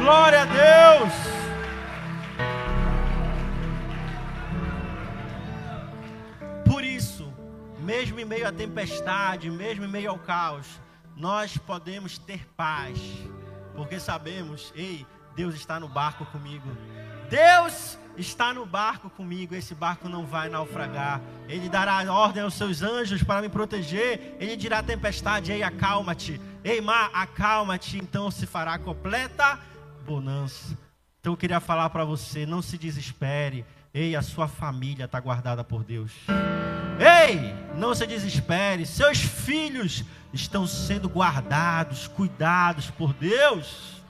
Glória a Deus! Por isso, mesmo em meio à tempestade, mesmo em meio ao caos, nós podemos ter paz, porque sabemos, ei, Deus está no barco comigo. Deus no barco comigo, esse barco não vai naufragar. Ele dará ordem aos seus anjos para me proteger. Ele dirá à tempestade: Ei, acalma-te. Ei, mar, acalma-te. Então se fará completa bonança. Então eu queria falar para você: não se desespere. Ei, a sua família está guardada por Deus. Ei, não se desespere. Seus filhos estão sendo guardados, cuidados por Deus.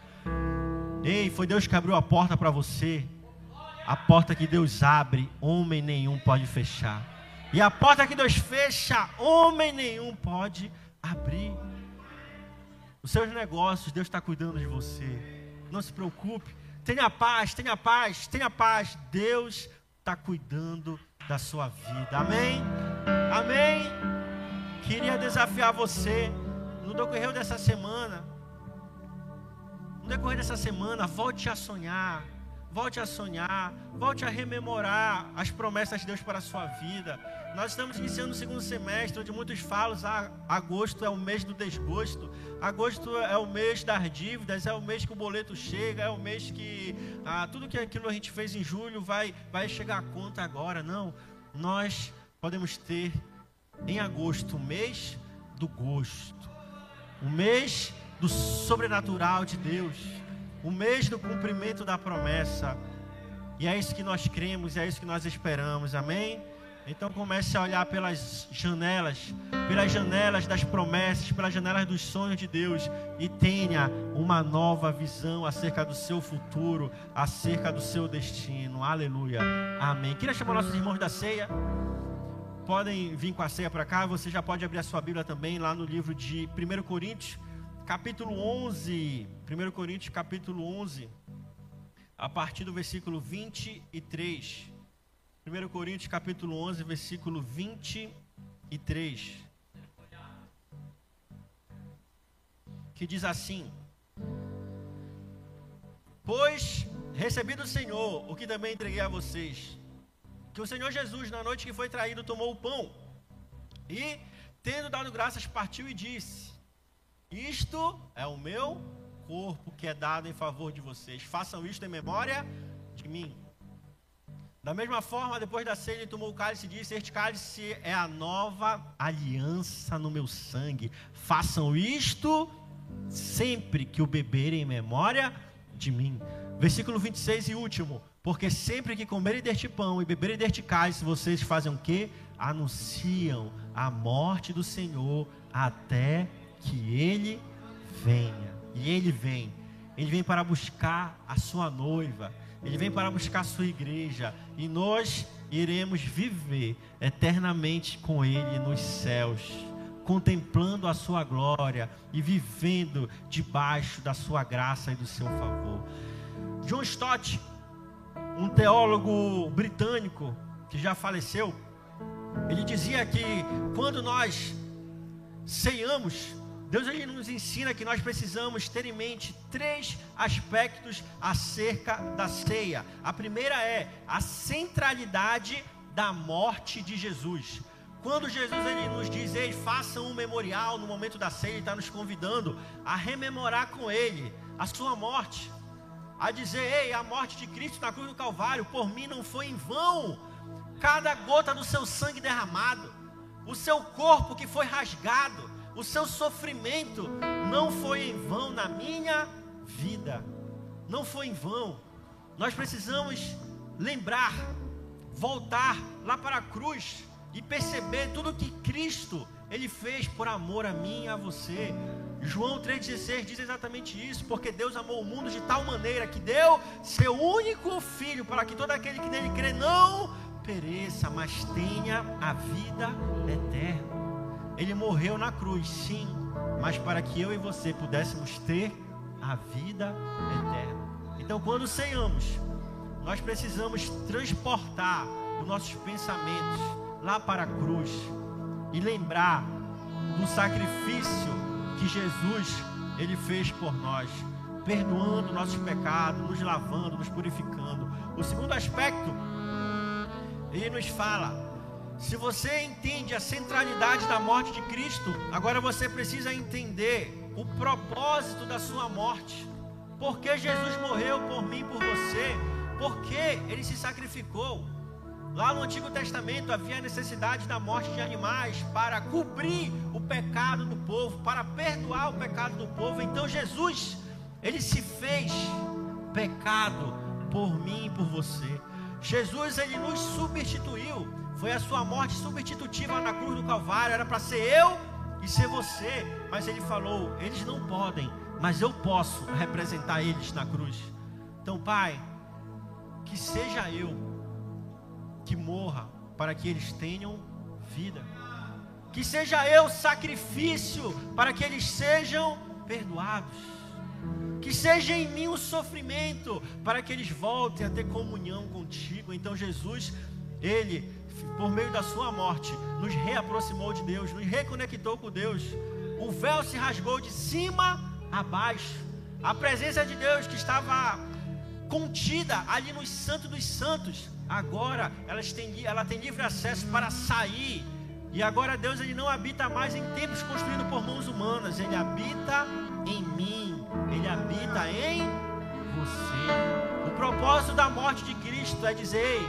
Ei, foi Deus que abriu a porta para você. A porta que Deus abre, homem nenhum pode fechar. E a porta que Deus fecha, homem nenhum pode abrir. Os seus negócios, Deus está cuidando de você. Não se preocupe. Tenha paz, tenha paz, tenha paz. Deus está cuidando da sua vida. Amém? Amém? Queria desafiar você no decorrer dessa semana. No decorrer dessa semana, volte a sonhar Volte a sonhar, volte a rememorar as promessas de Deus para a sua vida. Nós estamos iniciando o segundo semestre, onde muitos falam, ah, agosto é o mês do desgosto, agosto é o mês das dívidas, é o mês que o boleto chega, é o mês que ah, tudo que aquilo a gente fez em julho vai, vai chegar à conta agora. Não, nós podemos ter em agosto o mês do gosto, o mês do sobrenatural de Deus o mês do cumprimento da promessa. E é isso que nós cremos, é isso que nós esperamos, amém? Então comece a olhar pelas janelas, pelas janelas das promessas, pelas janelas dos sonhos de Deus e tenha uma nova visão acerca do seu futuro, acerca do seu destino. Aleluia. Amém. Queria chamar nossos irmãos da ceia. Podem vir com a ceia para cá. Você já pode abrir a sua Bíblia também lá no livro de 1 Coríntios, capítulo 11. 1 Coríntios, capítulo 11, a partir do versículo 23. 1 Coríntios capítulo 11, versículo 23. Que diz assim: Pois recebi do Senhor o que também entreguei a vocês, que o Senhor Jesus, na noite que foi traído, tomou o pão e, tendo dado graças, partiu e disse: Isto é o meu corpo que é dado em favor de vocês. Façam isto em memória de mim. Da mesma forma, depois da ceia, ele tomou o cálice e disse: Este cálice é a nova aliança no meu sangue. Façam isto sempre que o beberem em memória de mim. Versículo 26 e último. Porque sempre que comerem deste pão e beberem deste cálice, vocês fazem o que? Anunciam a morte do Senhor até que ele venha. E ele vem. Ele vem para buscar a sua noiva. Ele vem para buscar a sua igreja e nós iremos viver eternamente com Ele nos céus, contemplando a sua glória e vivendo debaixo da sua graça e do seu favor. John Stott, um teólogo britânico que já faleceu, ele dizia que quando nós ceiamos, Deus ele nos ensina que nós precisamos ter em mente três aspectos acerca da ceia. A primeira é a centralidade da morte de Jesus. Quando Jesus ele nos diz, ei, façam um memorial no momento da ceia, ele está nos convidando a rememorar com ele a sua morte, a dizer, ei, a morte de Cristo na cruz do Calvário, por mim não foi em vão, cada gota do seu sangue derramado, o seu corpo que foi rasgado, o seu sofrimento não foi em vão na minha vida. Não foi em vão. Nós precisamos lembrar, voltar lá para a cruz e perceber tudo que Cristo ele fez por amor a mim e a você. João 3,16 diz exatamente isso, porque Deus amou o mundo de tal maneira que deu seu único filho para que todo aquele que nele crê não pereça, mas tenha a vida eterna. Ele morreu na cruz, sim, mas para que eu e você pudéssemos ter a vida eterna. Então, quando ceiamos, nós precisamos transportar os nossos pensamentos lá para a cruz e lembrar do sacrifício que Jesus ele fez por nós, perdoando nossos pecados, nos lavando, nos purificando. O segundo aspecto, ele nos fala se você entende a centralidade da morte de Cristo, agora você precisa entender o propósito da sua morte. Por que Jesus morreu por mim, por você? Por que ele se sacrificou? Lá no Antigo Testamento havia a necessidade da morte de animais para cobrir o pecado do povo, para perdoar o pecado do povo. Então Jesus, ele se fez pecado por mim e por você. Jesus, ele nos substituiu. Foi a sua morte substitutiva na cruz do Calvário. Era para ser eu e ser você. Mas ele falou: eles não podem, mas eu posso representar eles na cruz. Então, Pai, que seja eu que morra para que eles tenham vida. Que seja eu sacrifício para que eles sejam perdoados. Que seja em mim o sofrimento para que eles voltem a ter comunhão contigo. Então, Jesus, ele por meio da sua morte, nos reaproximou de Deus, nos reconectou com Deus. O véu se rasgou de cima a baixo. A presença de Deus que estava contida ali nos santos dos santos, agora ela tem, ela tem livre acesso para sair. E agora Deus ele não habita mais em templos construídos por mãos humanas, ele habita em mim, ele habita em você. O propósito da morte de Cristo é dizer: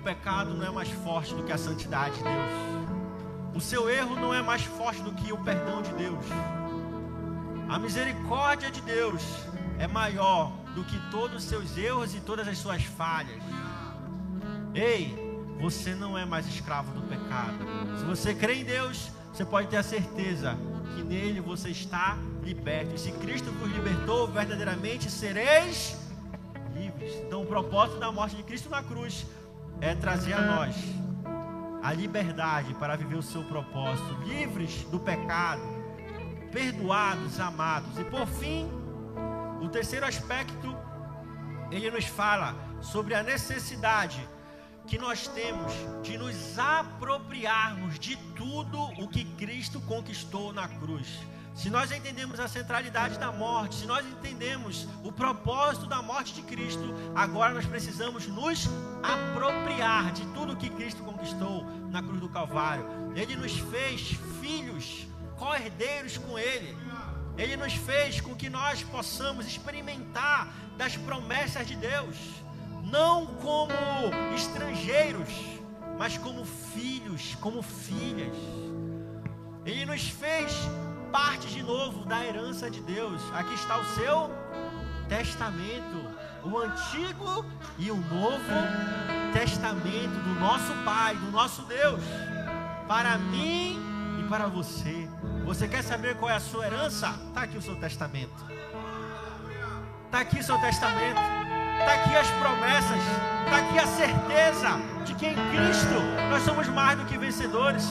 pecado não é mais forte do que a santidade de Deus. O seu erro não é mais forte do que o perdão de Deus. A misericórdia de Deus é maior do que todos os seus erros e todas as suas falhas. Ei, você não é mais escravo do pecado. Se você crê em Deus, você pode ter a certeza que nele você está liberto. E se Cristo vos libertou, verdadeiramente sereis livres. Então, o propósito da morte de Cristo na cruz é trazer a nós a liberdade para viver o seu propósito, livres do pecado, perdoados, amados. E por fim, o terceiro aspecto, ele nos fala sobre a necessidade que nós temos de nos apropriarmos de tudo o que Cristo conquistou na cruz. Se nós entendemos a centralidade da morte, se nós entendemos o propósito da morte de Cristo, agora nós precisamos nos apropriar de tudo que Cristo conquistou na cruz do Calvário. Ele nos fez filhos, co-herdeiros com Ele. Ele nos fez com que nós possamos experimentar das promessas de Deus, não como estrangeiros, mas como filhos, como filhas. Ele nos fez parte de novo da herança de Deus. Aqui está o seu testamento, o antigo e o novo testamento do nosso Pai, do nosso Deus, para mim e para você. Você quer saber qual é a sua herança? Está aqui o seu testamento. Está aqui o seu testamento. Está aqui as promessas. Está aqui a certeza de que em Cristo nós somos mais do que vencedores.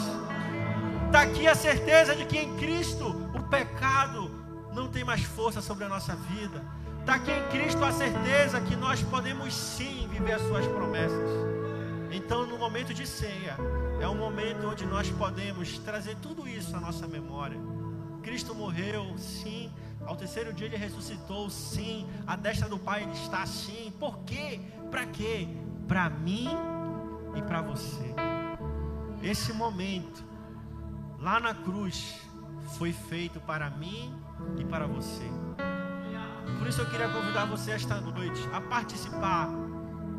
Está aqui a certeza de que em Cristo o pecado não tem mais força sobre a nossa vida. Está aqui em Cristo a certeza que nós podemos sim viver as suas promessas. Então, no momento de ceia, é um momento onde nós podemos trazer tudo isso à nossa memória. Cristo morreu, sim. Ao terceiro dia ele ressuscitou, sim. A destra do Pai ele está, sim. Por quê? Para quê? Para mim e para você. Esse momento lá na cruz foi feito para mim e para você. Por isso eu queria convidar você esta noite a participar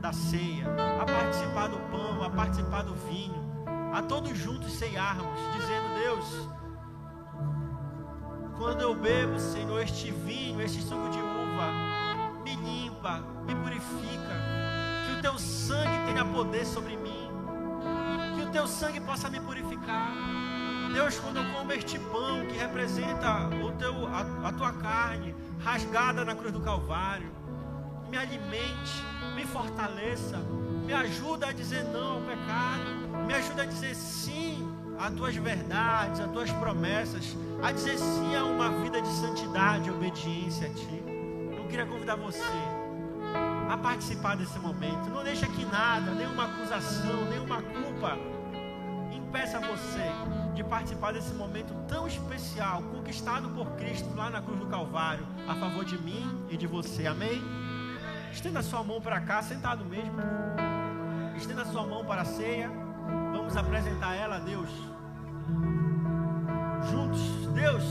da ceia, a participar do pão, a participar do vinho, a todos juntos ceiarmos, dizendo: Deus, quando eu bebo, Senhor, este vinho, este suco de uva, me limpa, me purifica, que o teu sangue tenha poder sobre mim, que o teu sangue possa me purificar. Deus, quando eu como este pão que representa o teu, a, a tua carne rasgada na cruz do Calvário, me alimente, me fortaleça, me ajuda a dizer não ao pecado, me ajuda a dizer sim às tuas verdades, às tuas promessas, a dizer sim a uma vida de santidade e obediência a ti. Eu queria convidar você a participar desse momento. Não deixa que nada, nenhuma acusação, nenhuma culpa impeça você de participar desse momento tão especial, conquistado por Cristo lá na cruz do Calvário, a favor de mim e de você. Amém? Estenda sua mão para cá, sentado mesmo. Estenda sua mão para a ceia. Vamos apresentar ela a Deus. Juntos, Deus,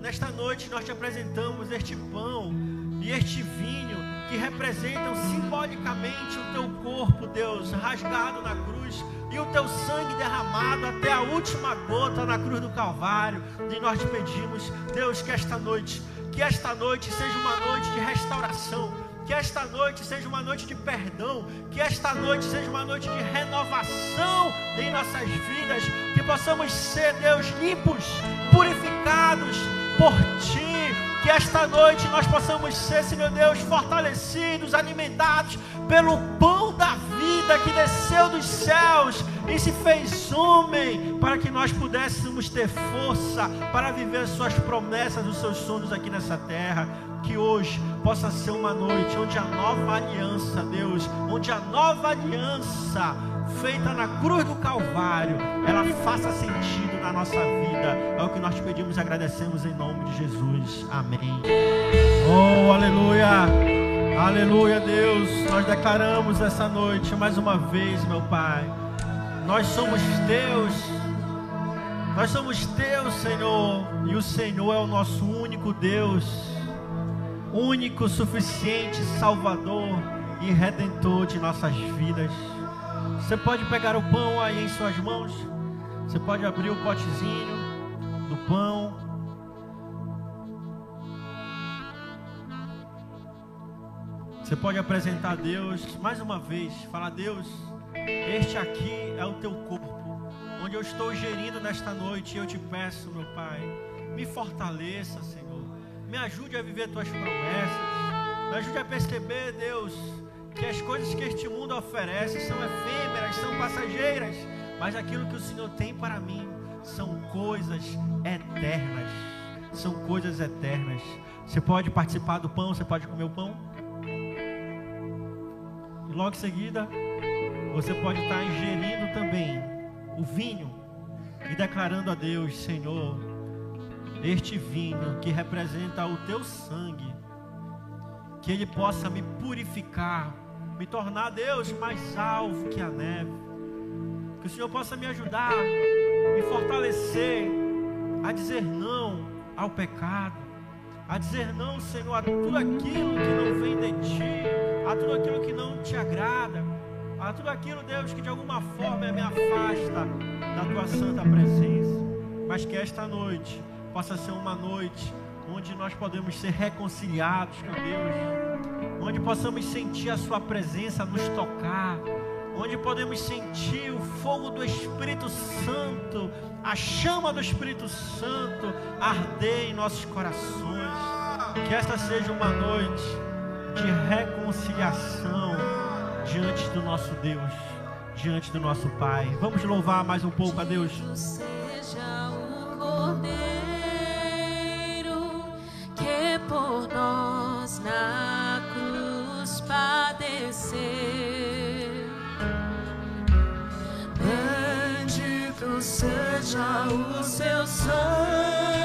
nesta noite nós te apresentamos este pão e este vinho que representam simbolicamente o teu corpo, Deus, rasgado na cruz e o teu sangue derramado até a última gota na cruz do Calvário. E nós te pedimos, Deus, que esta noite, que esta noite seja uma noite de restauração, que esta noite seja uma noite de perdão, que esta noite seja uma noite de renovação em nossas vidas, que possamos ser, Deus, limpos, purificados por Ti. Que esta noite nós possamos ser, Senhor Deus, fortalecidos, alimentados pelo pão da vida que desceu dos céus e se fez homem, para que nós pudéssemos ter força para viver Suas promessas, os Seus sonhos aqui nessa terra. Que hoje possa ser uma noite onde a nova aliança, Deus, onde a nova aliança feita na cruz do Calvário, ela faça sentido na nossa vida. É o que nós te pedimos e agradecemos em nome de Jesus. Amém. Oh, aleluia. Aleluia, Deus. Nós declaramos essa noite mais uma vez, meu Pai. Nós somos teus. Nós somos teus, Senhor. E o Senhor é o nosso único Deus. Único, suficiente Salvador e redentor de nossas vidas. Você pode pegar o pão aí em suas mãos. Você pode abrir o potezinho do pão. Você pode apresentar a Deus mais uma vez. Falar, Deus, Este aqui é o teu corpo, onde eu estou gerindo nesta noite. Eu te peço, meu Pai, me fortaleça, Senhor. Me ajude a viver tuas promessas. Me ajude a perceber, Deus, que as coisas que este mundo oferece são efêmeras, são passageiras, mas aquilo que o Senhor tem para mim são coisas eternas. São coisas eternas. Você pode participar do pão, você pode comer o pão. E logo em seguida, você pode estar ingerindo também o vinho e declarando a Deus, Senhor, este vinho que representa o teu sangue, que ele possa me purificar, me tornar, Deus, mais alvo que a neve. Que o Senhor possa me ajudar, me fortalecer a dizer não ao pecado, a dizer não, Senhor, a tudo aquilo que não vem de ti, a tudo aquilo que não te agrada, a tudo aquilo, Deus, que de alguma forma me afasta da tua santa presença. Mas que esta noite possa ser uma noite onde nós podemos ser reconciliados com Deus, onde possamos sentir a Sua presença nos tocar, onde podemos sentir o fogo do Espírito Santo, a chama do Espírito Santo arder em nossos corações. Que esta seja uma noite de reconciliação diante do nosso Deus, diante do nosso Pai. Vamos louvar mais um pouco a Deus. Seja o seu sangue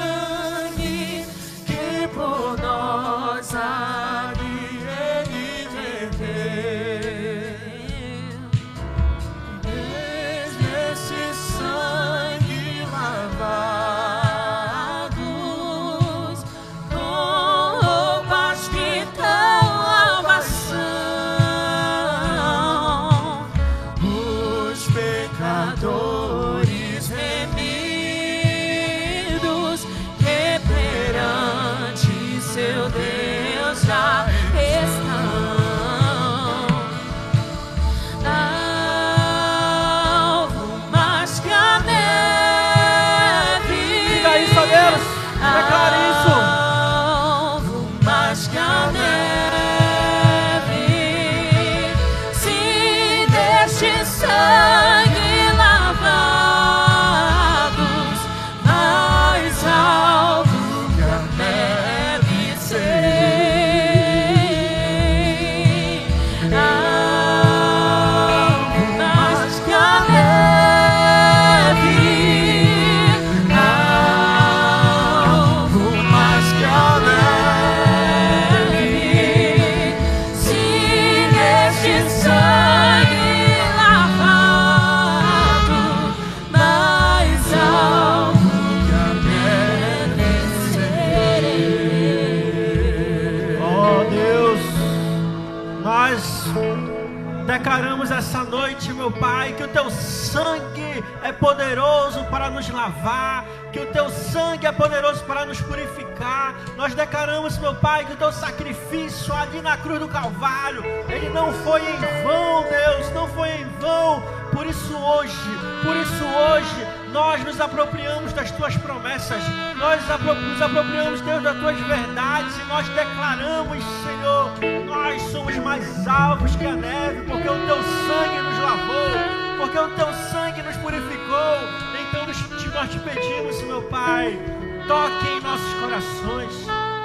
nos lavar, que o teu sangue é poderoso para nos purificar. Nós declaramos, meu Pai, que o teu sacrifício ali na cruz do Calvário, ele não foi em vão, Deus, não foi em vão. Por isso hoje, por isso hoje, nós nos apropriamos das tuas promessas, nós nos apropriamos, Deus, das tuas verdades e nós declaramos, Senhor, nós somos mais alvos que a neve, porque o teu sangue nos lavou, porque o teu sangue nos purificou. Então nós te pedimos, meu Pai, toque em nossos corações,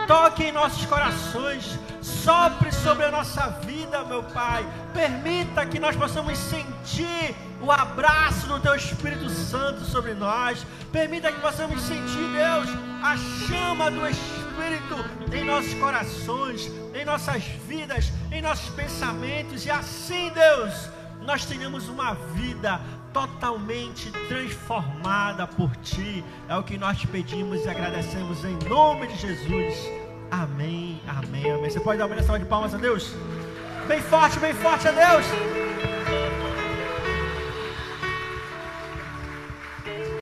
toque em nossos corações, sopre sobre a nossa vida, meu Pai. Permita que nós possamos sentir o abraço do Teu Espírito Santo sobre nós. Permita que possamos sentir, Deus, a chama do Espírito em nossos corações, em nossas vidas, em nossos pensamentos. E assim, Deus, nós tenhamos uma vida totalmente transformada por Ti. É o que nós te pedimos e agradecemos em nome de Jesus. Amém, amém, amém. Você pode dar uma salva de palmas a Deus? Bem forte, bem forte a Deus.